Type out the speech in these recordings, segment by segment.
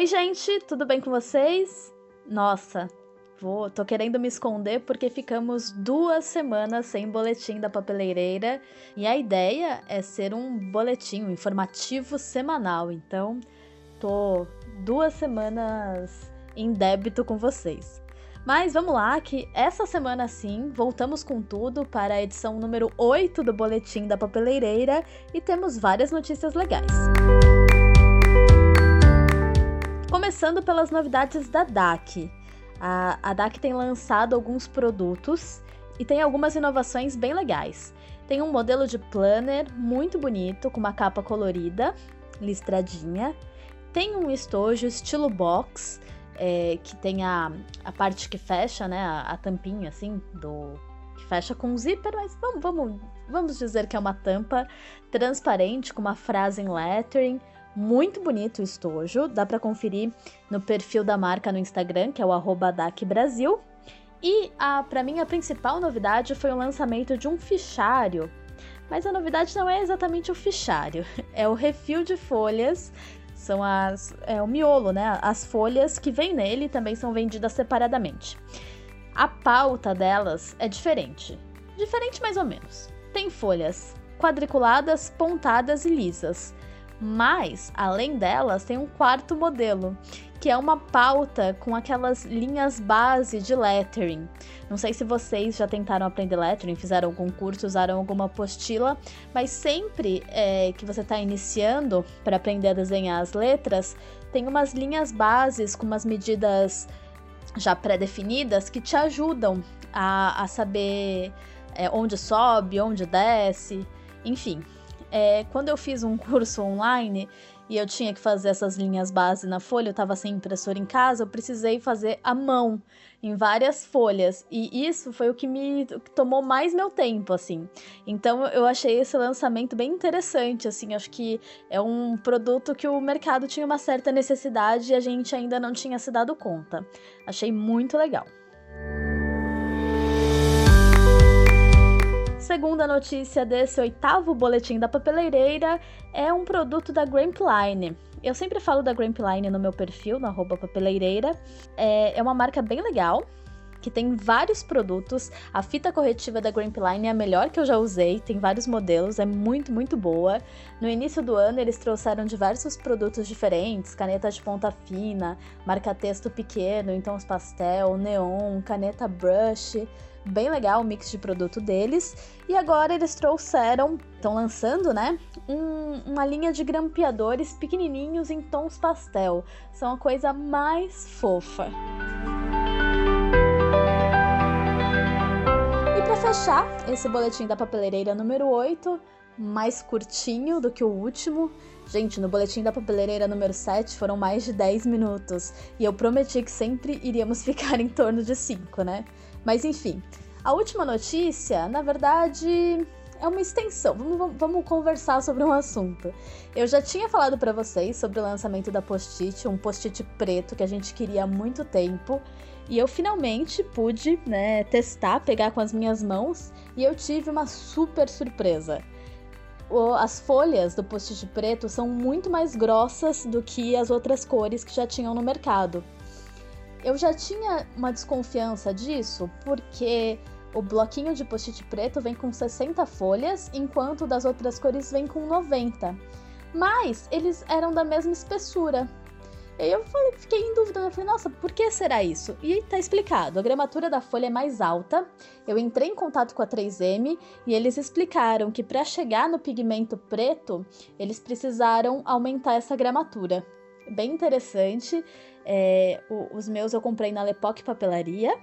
Oi, gente, tudo bem com vocês? Nossa, vou, tô querendo me esconder porque ficamos duas semanas sem boletim da papeleireira e a ideia é ser um boletim, um informativo semanal. Então, tô duas semanas em débito com vocês. Mas vamos lá, que essa semana sim, voltamos com tudo para a edição número 8 do Boletim da Papeleireira e temos várias notícias legais. Começando pelas novidades da DAC. A, a DAC tem lançado alguns produtos e tem algumas inovações bem legais. Tem um modelo de planner muito bonito, com uma capa colorida, listradinha. Tem um estojo estilo box, é, que tem a, a parte que fecha, né? A, a, tampinha, assim, do. que fecha com zíper, mas vamos, vamos, vamos dizer que é uma tampa transparente com uma frase em lettering muito bonito o estojo, dá para conferir no perfil da marca no Instagram, que é o @dacbrasil. E a para mim a principal novidade foi o lançamento de um fichário. Mas a novidade não é exatamente o fichário, é o refil de folhas. São as é o miolo, né? As folhas que vem nele também são vendidas separadamente. A pauta delas é diferente. Diferente mais ou menos. Tem folhas quadriculadas, pontadas e lisas. Mas, além delas, tem um quarto modelo, que é uma pauta com aquelas linhas base de lettering. Não sei se vocês já tentaram aprender lettering, fizeram algum curso, usaram alguma apostila, mas sempre é, que você está iniciando para aprender a desenhar as letras, tem umas linhas bases com umas medidas já pré-definidas que te ajudam a, a saber é, onde sobe, onde desce, enfim é, quando eu fiz um curso online e eu tinha que fazer essas linhas base na folha, eu estava sem impressora em casa, eu precisei fazer à mão em várias folhas. E isso foi o que me tomou mais meu tempo, assim. Então eu achei esse lançamento bem interessante, assim, acho que é um produto que o mercado tinha uma certa necessidade e a gente ainda não tinha se dado conta. Achei muito legal. Segunda notícia desse oitavo boletim da papeleireira é um produto da Grampline. Eu sempre falo da Grampline no meu perfil, no arroba papeleireira. É, é uma marca bem legal, que tem vários produtos. A fita corretiva da Grampline é a melhor que eu já usei, tem vários modelos, é muito, muito boa. No início do ano eles trouxeram diversos produtos diferentes, caneta de ponta fina, marca-texto pequeno, então os pastel, neon, caneta brush bem legal o mix de produto deles. E agora eles trouxeram, estão lançando, né? Um, uma linha de grampeadores pequenininhos em tons pastel. São a coisa mais fofa. Fechar esse boletim da papeleireira número 8, mais curtinho do que o último. Gente, no boletim da papeleireira número 7 foram mais de 10 minutos e eu prometi que sempre iríamos ficar em torno de 5, né? Mas enfim, a última notícia, na verdade, é uma extensão. Vamos, vamos conversar sobre um assunto. Eu já tinha falado para vocês sobre o lançamento da Post-it, um Post-it preto que a gente queria há muito tempo. E eu finalmente pude né, testar, pegar com as minhas mãos e eu tive uma super surpresa. as folhas do post-it preto são muito mais grossas do que as outras cores que já tinham no mercado. Eu já tinha uma desconfiança disso, porque o bloquinho de post-it preto vem com 60 folhas, enquanto das outras cores vem com 90. Mas eles eram da mesma espessura. E eu falei, fiquei em dúvida, eu falei, nossa, por que será isso? E tá explicado, a gramatura da folha é mais alta. Eu entrei em contato com a 3M e eles explicaram que para chegar no pigmento preto, eles precisaram aumentar essa gramatura. Bem interessante. É, os meus eu comprei na Lepoc Papelaria,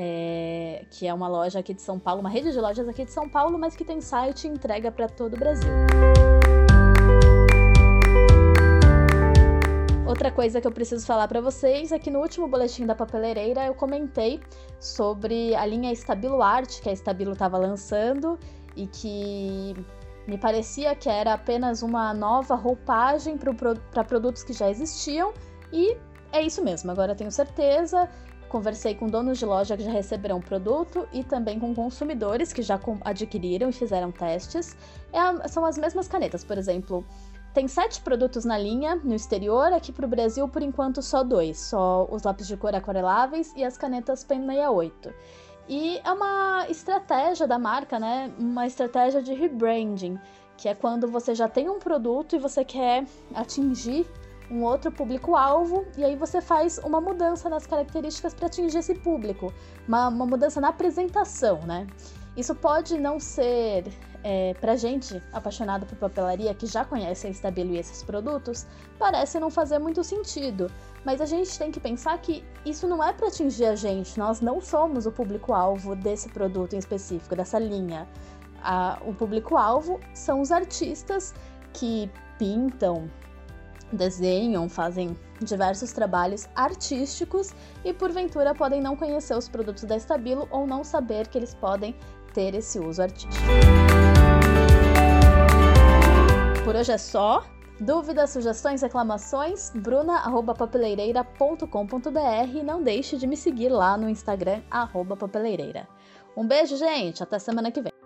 é, que é uma loja aqui de São Paulo, uma rede de lojas aqui de São Paulo, mas que tem site e entrega para todo o Brasil. Outra coisa que eu preciso falar para vocês é que no último boletim da papeleireira eu comentei sobre a linha Estabilo Art que a Estabilo estava lançando e que me parecia que era apenas uma nova roupagem para produtos que já existiam e é isso mesmo, agora tenho certeza. Conversei com donos de loja que já receberam o produto e também com consumidores que já adquiriram e fizeram testes. É são as mesmas canetas, por exemplo, Tem sete produtos na linha no exterior, aqui para o Brasil, por enquanto, só dois: só os lápis de cor aquareláveis e as canetas Pen 68. E é uma estratégia da marca, né? Uma estratégia de rebranding, que é quando você já tem um produto e você quer atingir um outro público-alvo, e aí você faz uma mudança nas características para atingir esse público, uma, uma mudança na apresentação, né? Isso pode não ser é, pra gente apaixonado por papelaria que já conhece a Stabilo e esses produtos, parece não fazer muito sentido. Mas a gente tem que pensar que isso não é para atingir a gente, nós não somos o público-alvo desse produto em específico, dessa linha. A, o público-alvo são os artistas que pintam, desenham, fazem diversos trabalhos artísticos e porventura podem não conhecer os produtos da Estabilo ou não saber que eles podem ter esse uso artístico. Por hoje é só. Dúvidas, sugestões, reclamações? bruna.papeleireira.com.br e não deixe de me seguir lá no Instagram, papeleireira. Um beijo, gente! Até semana que vem!